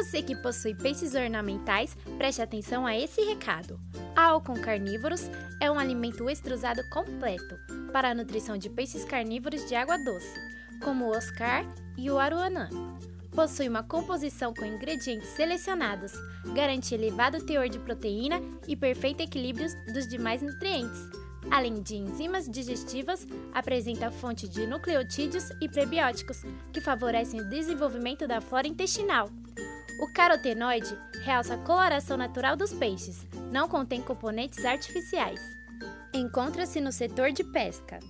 Você que possui peixes ornamentais, preste atenção a esse recado. A Alcon Carnívoros é um alimento extrusado completo para a nutrição de peixes carnívoros de água doce, como o Oscar e o Aruanã. Possui uma composição com ingredientes selecionados, garante elevado teor de proteína e perfeito equilíbrio dos demais nutrientes. Além de enzimas digestivas, apresenta fonte de nucleotídeos e prebióticos, que favorecem o desenvolvimento da flora intestinal. O carotenoide realça a coloração natural dos peixes, não contém componentes artificiais. Encontra-se no setor de pesca.